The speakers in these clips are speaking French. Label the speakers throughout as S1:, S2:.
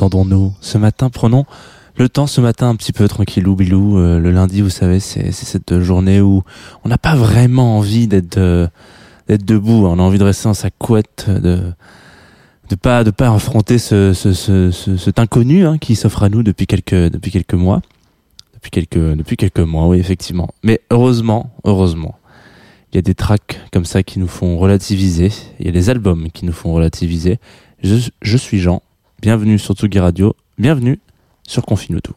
S1: Détendons-nous. Ce matin, prenons le temps ce matin un petit peu tranquillou bilou. Euh, le lundi, vous savez, c'est cette journée où on n'a pas vraiment envie d'être debout. On a envie de rester dans sa couette, de de pas affronter ce, ce, ce, ce- cet inconnu hein, qui s'offre à nous depuis quelques mois. Depuis quelques mois, oui effectivement. Mais heureusement, heureusement, il y a des tracks comme ça qui nous font relativiser. Il y a des albums qui nous font relativiser. Je suis Jean. Bienvenue sur Tsugi Radio. Bienvenue sur Confine tout.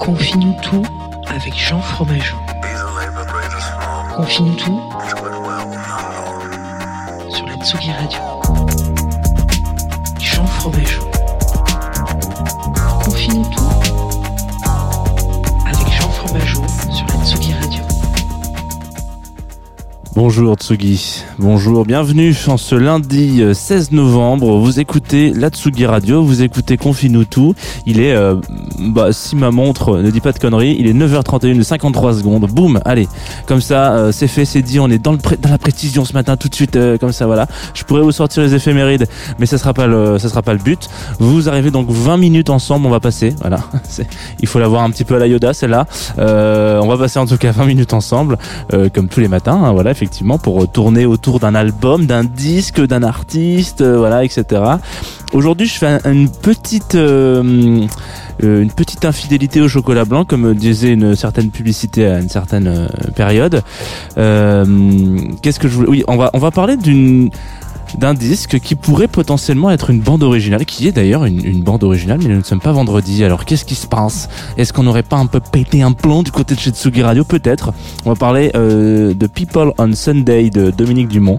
S2: Confie-nous tout avec Jean Fromageau. Confie-nous tout sur la Tsugi Radio. Jean Fromageau.
S1: Bonjour Tsugi, bonjour, bienvenue en ce lundi euh, 16 novembre. Vous écoutez la Tsugi Radio, vous écoutez Confine-nous tout. Il est, euh, bah, si ma montre ne dit pas de conneries, il est 9h31 de 53 secondes. Boum, allez, comme ça, euh, c'est fait, c'est dit. On est dans, le dans la précision ce matin, tout de suite, euh, comme ça, voilà. Je pourrais vous sortir les éphémérides, mais ça sera pas le, sera pas le but. Vous arrivez donc 20 minutes ensemble, on va passer, voilà. Il faut l'avoir un petit peu à la Yoda, celle-là. Euh, on va passer en tout cas 20 minutes ensemble euh, comme tous les matins, hein, voilà, effectivement, pour tourner autour d'un album, d'un disque, d'un artiste, euh, voilà, etc. Aujourd'hui, je fais un- une petite, euh, euh, une petite infidélité au chocolat blanc, comme disait une certaine publicité à une certaine période. Qu'est-ce que je voulais Oui, on va, on va parler d'une d'un disque qui pourrait potentiellement être une bande originale, qui est d'ailleurs une, bande originale, mais nous ne sommes pas vendredi. Alors qu'est-ce qui se passe? Est-ce qu'on n'aurait pas un peu pété un plomb du côté de chez Tsugi Radio? Peut-être. On va parler euh, de People on Sunday de Dominique Dumont,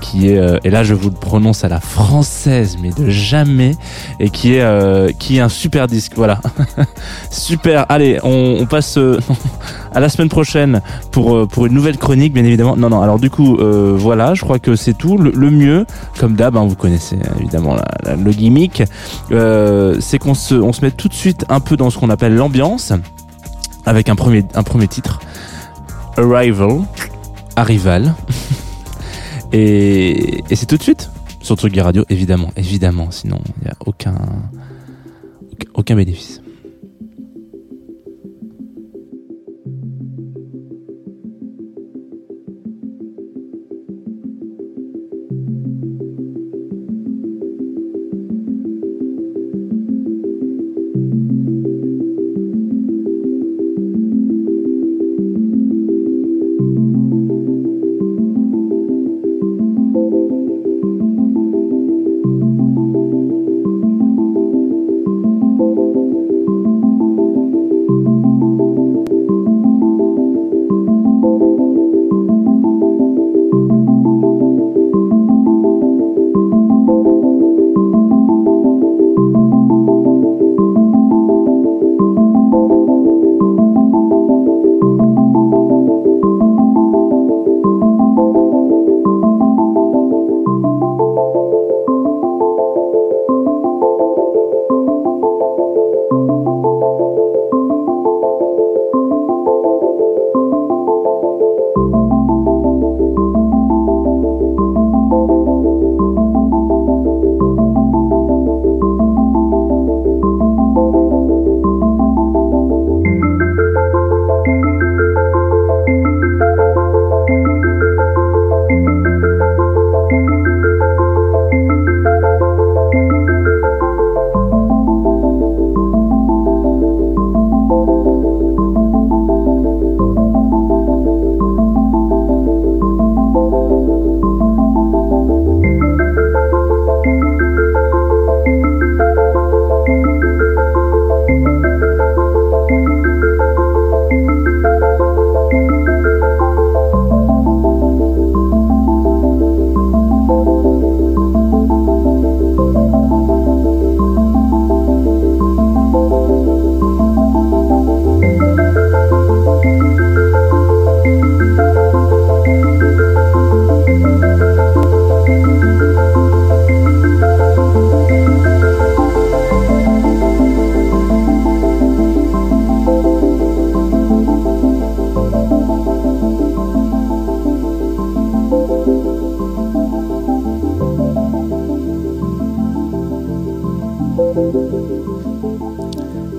S1: qui est, euh, et là je vous le prononce à la française, mais de jamais, et qui est, euh, qui est un super disque. Voilà, super. Allez, on, passe euh, à la semaine prochaine pour pour une nouvelle chronique, bien évidemment. Non, non. Alors du coup, voilà, je crois que c'est tout. Le, mieux, comme d'hab, hein, vous connaissez euh, évidemment le gimmick, c'est qu'on se on se met tout de suite un peu dans ce qu'on appelle l'ambiance, avec un premier un premier titre, Arrival, Arrival, et, et c'est tout de suite sur Tsugi Radio, évidemment, évidemment. Sinon, il n'y a aucun aucun- aucun bénéfice.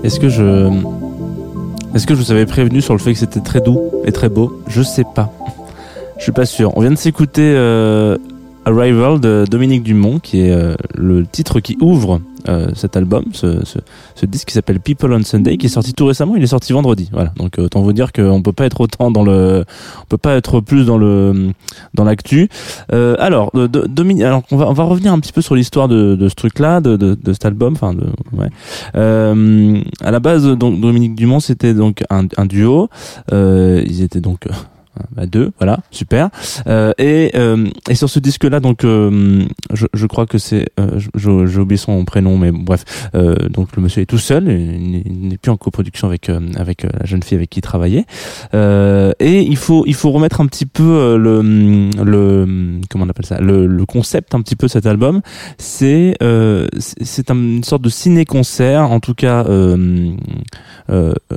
S1: Est-ce que je. Est-ce que je vous avais prévenu sur le fait que c'était très doux et très beau? Je sais pas. Je suis pas sûr. On vient de s'écouter euh, Arrival de Dominique Dumont, qui est euh, le titre qui ouvre euh, cet album, ce, ce, disque qui s'appelle People on Sunday, qui est sorti tout récemment. Il est sorti vendredi. Voilà. Donc euh, autant vous dire qu'on peut pas être autant dans le, on peut pas être plus dans le, dans l'actu. Euh, alors, de, alors on va, on va revenir un petit peu sur l'histoire de, de ce truc-là, de, de, cet album. Enfin, ouais. À la base, donc Dominique Dumont, c'était donc un, duo. Ils étaient donc à deux, voilà, super. Euh, et, euh, et sur ce disque-là, donc, euh, je, je crois que c'est, euh, j'ai oublié son prénom, mais bref, euh, donc le monsieur est tout seul, il n'est- plus en coproduction avec euh, avec la jeune fille avec qui il travaillait. Et il faut il faut remettre un petit peu le le comment on appelle ça, le, le concept un petit peu cet album. C'est c'est c'est un- une sorte de ciné-concert, en tout cas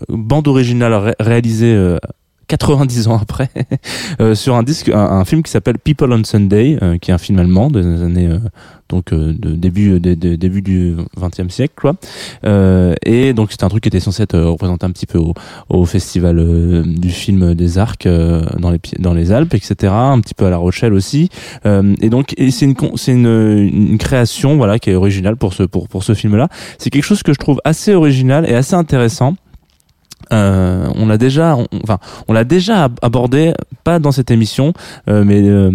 S1: bande originale ré- réalisée. Euh, 90 ans après, euh, sur un disque, un, film qui s'appelle People on Sunday, euh, qui est un film allemand des années euh, donc euh, de début de, de- début du 20e siècle, quoi. Euh, et donc c'était un truc qui était censé être euh, représenté un petit peu au, au festival euh, du film des Arcs euh, dans les dans les Alpes, etc. Un petit peu à La Rochelle aussi. Euh, et donc et c'est une c'est une, une création voilà qui est originale pour ce pour pour ce film-là. C'est quelque chose que je trouve assez original et assez intéressant. Euh, on l'a déjà, enfin, on l'a déjà ab- abordé, pas dans cette émission, euh, mais euh,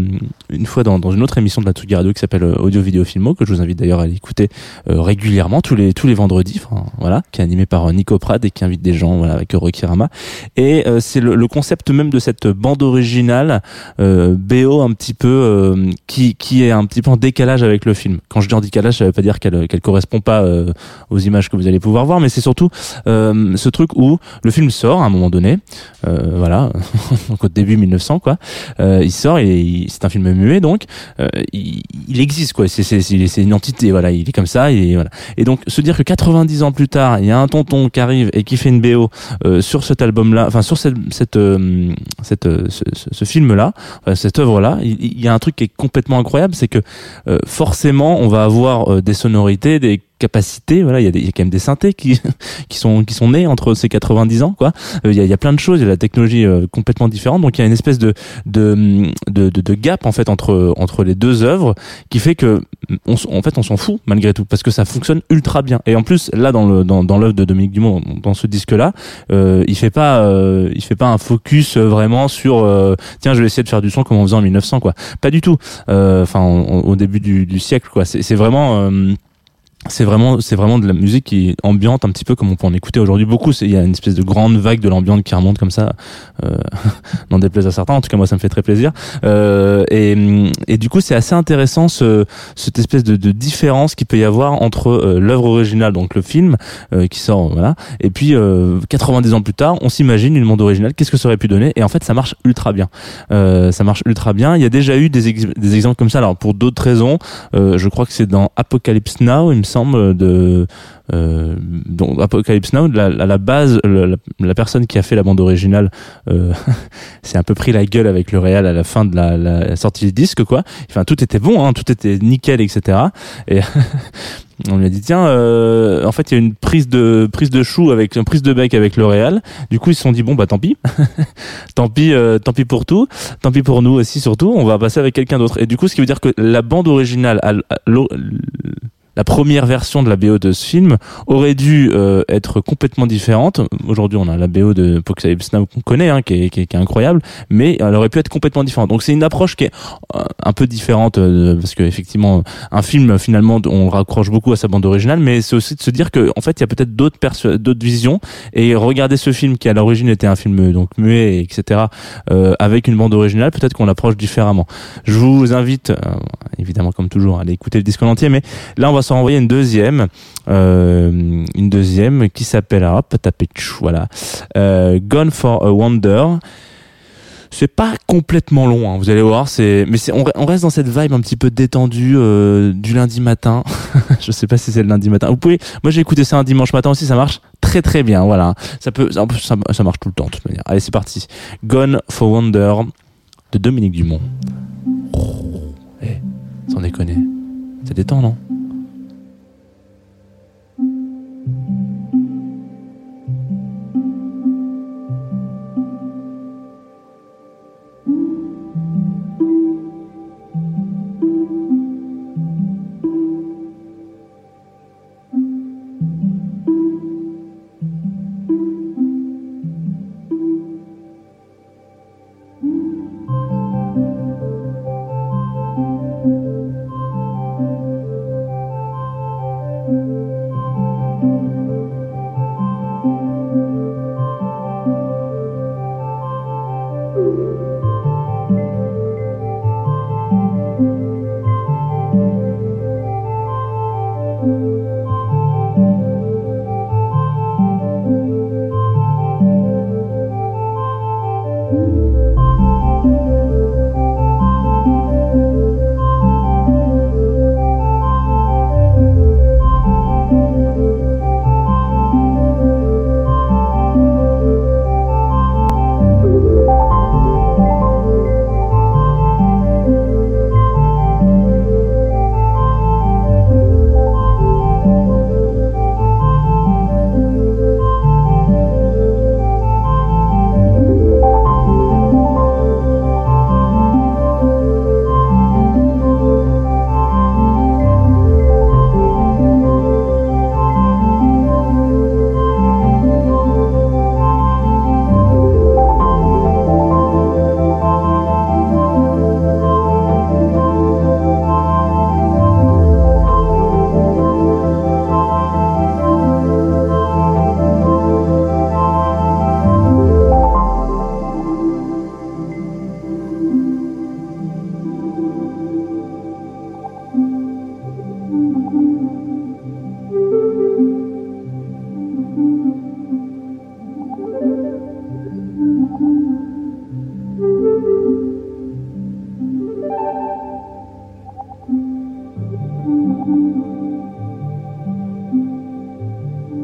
S1: une fois dans, dans une autre émission de la Tsugi Radio qui s'appelle euh, Audio Vidéo Filmo, que je vous invite d'ailleurs à l'écouter euh, régulièrement tous les tous les vendredis, voilà, qui est animé par euh, Nico Prad et qui invite des gens, voilà, avec Rocky Rama. Et c'est le, le concept même de cette bande originale BO un petit peu qui qui est un petit peu en décalage avec le film. Quand je dis en décalage, ça veut pas dire qu'elle qu'elle correspond pas aux images que vous allez pouvoir voir, mais c'est surtout ce truc où le film sort à un moment donné, euh, voilà, donc au début 1900 quoi. Euh, il sort et c'est un film muet donc euh, il, il existe quoi. C'est une entité voilà. Il est comme ça et voilà. Et donc se dire que 90 ans plus tard, il y a un tonton qui arrive et qui fait une BO euh, sur cet album-là, enfin sur cette cette euh, cette ce, ce- film-là, euh, cette œuvre-là, il, il y a un truc qui est complètement incroyable, c'est que forcément on va avoir des sonorités, des capacités. Voilà, il y a, y a quand même des synthés qui qui sont qui sont nés entre ces 90 ans quoi. Euh, Il y, a, y a plein de choses, il y a la technologie euh, complètement différente, donc il y a une espèce de de, de de gap en fait entre entre les deux œuvres qui fait que on, en fait on s'en fout malgré tout parce que ça fonctionne ultra bien. Et en plus là dans le dans dans l'œuvre de Dominique Dumont dans ce disque là, euh, il fait pas euh, il fait pas un focus euh, vraiment sur euh, tiens je vais essayer de faire du son comme on faisait en 1900 quoi. Pas du tout. Enfin au, début du, du siècle quoi. C'est vraiment c'est vraiment c'est vraiment de la musique qui est ambiante un petit peu comme on peut en écouter aujourd'hui beaucoup. Il y a une espèce de grande vague de l'ambiance qui remonte comme ça euh, n'en déplaise à certains. En tout cas moi ça me fait très plaisir. Euh, et, et du coup c'est assez intéressant ce, cette espèce de, de différence qu'il peut y avoir entre euh, l'œuvre originale donc le film euh, qui sort voilà et puis euh, 90 ans plus tard on s'imagine une monde original qu'est-ce que ça aurait pu donner? Et en fait ça marche ultra bien. Euh, ça marche ultra bien. Il y a déjà eu des, des exemples comme ça. Alors pour d'autres raisons euh, je crois que c'est dans Apocalypse Now, semble, de euh, donc Apocalypse Now. La, à la base, la, personne qui a fait la bande originale euh, s'est un peu pris la gueule avec le réal à la fin de la, sortie du disque, quoi. Enfin, tout était bon, hein, tout était nickel, etc. Et on lui a dit tiens, euh, en fait, il y a une prise de prise de chou avec une prise de bec avec le réal. Du coup, ils se sont dit bon bah tant pis, tant pis, euh, tant pis pour tout, tant pis pour nous aussi surtout. On va passer avec quelqu'un d'autre. Et du coup, ce qui veut dire que la bande originale, à à l'o- la première version de la BO de ce film aurait dû euh, être complètement différente. Aujourd'hui, on a la BO de Apocalypse Now qu'on connaît, hein, qui, est, qui, est, qui est incroyable, mais elle aurait pu être complètement différente. Donc c'est une approche qui est euh, un peu différente euh, parce que effectivement, un film finalement, on raccroche beaucoup à sa bande originale, mais c'est aussi de se dire que en fait, il y a peut-être d'autres d'autres visions et regarder ce film qui à l'origine était un film euh, donc muet, etc. euh, avec une bande originale, peut-être qu'on l'approche différemment. Je vous invite, euh, évidemment comme toujours, à aller écouter le disque en entier, mais là on va s'en renvoyer une deuxième, euh, une deuxième qui s'appelle, hop, tapez voilà, euh, Gone for a Wonder. C'est pas complètement long, hein, vous allez voir. C'est, mais on, reste dans cette vibe un petit peu détendue euh, du lundi matin. je sais pas si c'est le lundi matin. Vous pouvez, moi j'ai écouté ça un dimanche matin aussi, ça marche très très bien. Voilà, ça marche tout le temps de toute manière. Allez, c'est parti. Gone for Wonder de Dominique Dumont. Oh, eh, sans déconner, ça détend non?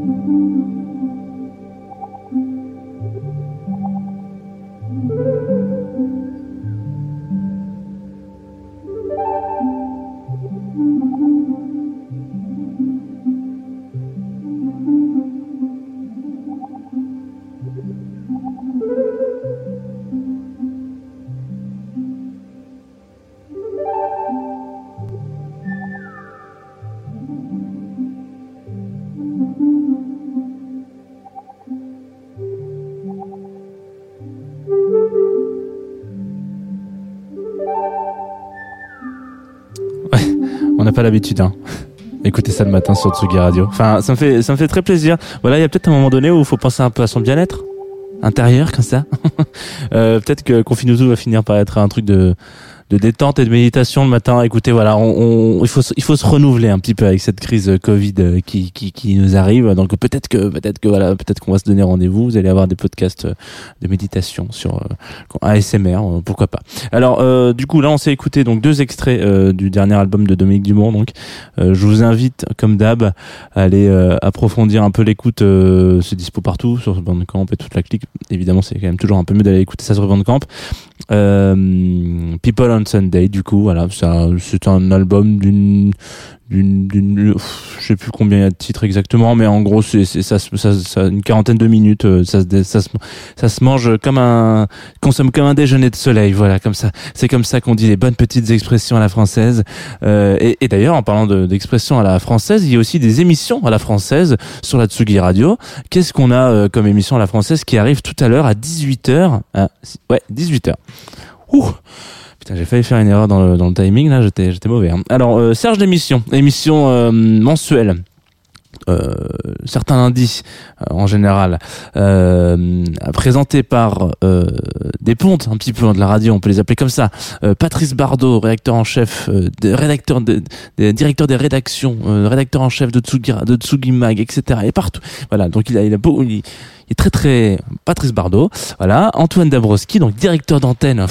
S1: Música On n'a pas l'habitude, hein. Écoutez ça le matin sur Tsugi Radio. Enfin, ça me fait, ça me fait très plaisir. Voilà, il y a peut-être un moment donné où il faut penser un peu à son bien-être intérieur, comme ça. Euh, peut-être que Confinuto va finir par être un truc de, de détente et de méditation le matin. Écoutez, voilà, on, on- il faut, il faut se renouveler un petit peu avec cette crise euh, Covid euh, qui, qui, qui nous arrive. Donc peut-être que, peut-être que voilà, peut-être qu'on va se donner rendez-vous. Vous allez avoir des podcasts euh, de méditation sur ASMR, pourquoi pas. Alors, euh, du coup, là, on s'est écouté donc deux extraits euh, du dernier album de Dominique Dumont. Donc, je vous invite, comme d'hab, à aller approfondir un peu l'écoute. C'est dispo partout sur Bandcamp et toute la clique. Évidemment, c'est quand même toujours un peu mieux d'aller écouter ça sur Bandcamp. People Sunday, du coup, voilà, c'est un album d'une d'une d'une je sais plus combien il y a de titres exactement mais en gros c'est ça, ça, ça une quarantaine de minutes euh, ça se ça se ça se mange comme un consomme comme un déjeuner de soleil voilà comme ça. C'est comme ça qu'on dit les bonnes petites expressions à la française. Euh, et, et d'ailleurs en parlant de- d'expressions à la française il y a aussi des émissions à la française sur la Tsugi Radio. Qu'est-ce qu'on a euh, comme émission à la française qui arrive tout à l'heure à 18h ouais 18h Ouh J'ai failli faire une erreur dans le, dans le timing, là, j'étais, j'étais mauvais. hein. Alors, euh, Serge d'émission, émission euh, mensuelle. Euh, certains lundis euh, en général euh, présenté par euh, des pontes un petit peu de la radio on peut les appeler comme ça Patrice Bardot rédacteur en chef de, rédacteur de, de- directeur des rédactions rédacteur en chef de Tsugi, de Mag etc et partout voilà donc il a, il a beau, il, est très très Patrice Bardot voilà Antoine Dabrowski donc directeur d'antenne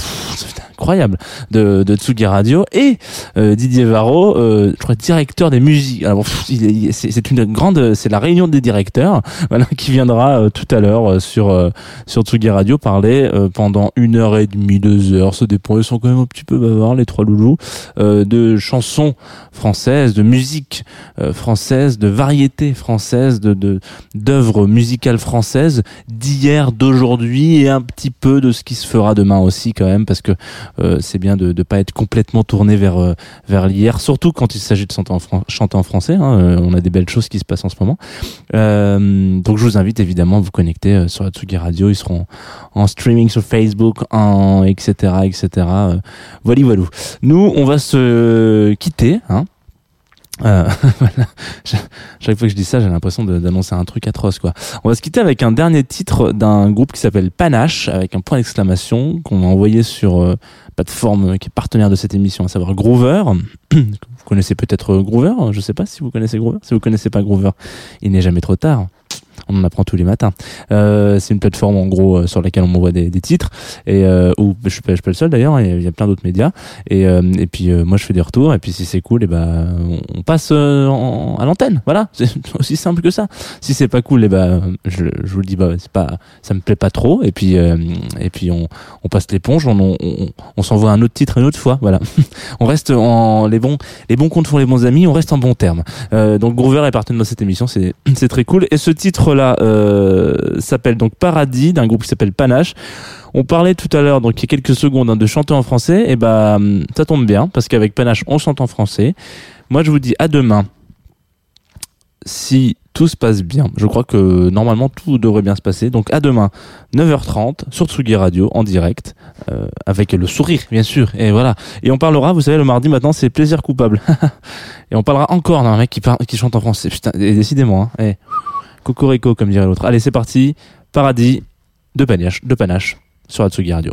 S1: incroyable de, Tsugi Radio. Et euh, Didier Varro euh, je crois directeur des musiques. Alors c'est une grande c'est la réunion des directeurs voilà qui viendra euh, tout à l'heure sur sur Tsugi Radio parler pendant une heure et demie deux heures. Dépend ils sont quand même un petit peu bavards les trois loulous de chansons françaises de musique française de variété française de d'œuvres musicales françaises d'hier d'aujourd'hui et un petit peu de ce qui se fera demain aussi quand même parce que euh, c'est bien de ne pas être complètement tourné vers euh, vers l'hier, surtout quand il s'agit de chanter en, français. hein, euh, on a des belles choses qui se passent en ce moment. Donc je vous invite évidemment à vous connecter sur la Tsugi Radio. Ils seront en streaming sur Facebook, en etc etc. Voilà voilà. Nous on va se quitter. Hein. Euh, Chaque fois que je dis ça, j'ai l'impression d'annoncer un truc atroce, quoi. On va se quitter avec un dernier titre d'un groupe qui s'appelle Panache, avec un point d'exclamation qu'on a envoyé sur euh, plateforme qui est partenaire de cette émission, à savoir Groover. vous connaissez peut-être Groover, je sais pas si vous connaissez Groover. Si vous connaissez pas Groover, il n'est jamais trop tard. On en apprend tous les matins. Euh, c'est une plateforme en gros euh, sur laquelle on m'envoie des, des titres et euh, où je suis pas, suis pas le seul d'ailleurs. Il y a- il y a plein d'autres médias et euh, et puis euh, moi je fais des retours et puis si c'est cool et ben on, passe euh, en- à l'antenne. Voilà, c'est aussi simple que ça. Si c'est pas cool et ben je, je vous le dis bah c'est pas ça me plaît pas trop et puis et puis on on passe l'éponge, on on, on, s'envoie un autre titre une autre fois. Voilà, on reste en les bons les bons comptes font les bons amis, on reste en bons termes. Donc Groover est partenaire dans cette émission, c'est c'est très cool. Et ce euh, s'appelle donc Paradis d'un groupe qui s'appelle Panache. On parlait tout à l'heure, donc il y a quelques secondes, hein, de chanter en français. Et ben ça tombe bien parce qu'avec Panache on chante en français. Moi je vous dis à demain. Si tout se passe bien, je crois que normalement tout devrait bien se passer. Donc à demain 9h30 sur Tsugi Radio en direct euh, avec le sourire bien sûr. Et voilà. Et on parlera, vous savez, le mardi maintenant c'est plaisir coupable. Et on parlera encore d'un mec qui chante en français. Putain, et décidément. Hein. Eh, Cocorico, comme dirait l'autre. Allez, c'est parti. Paradis de panache, de panache sur Atsugi Radio.